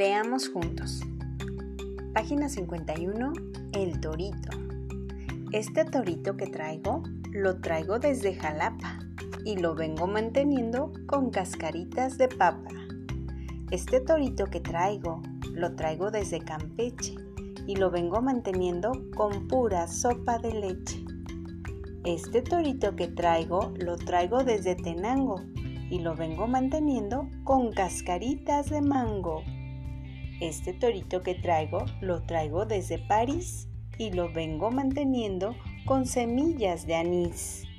Leamos juntos. Página 51. El torito. Este torito que traigo lo traigo desde Jalapa y lo vengo manteniendo con cascaritas de papa. Este torito que traigo lo traigo desde Campeche y lo vengo manteniendo con pura sopa de leche. Este torito que traigo lo traigo desde Tenango y lo vengo manteniendo con cascaritas de mango. Este torito que traigo lo traigo desde París y lo vengo manteniendo con semillas de anís.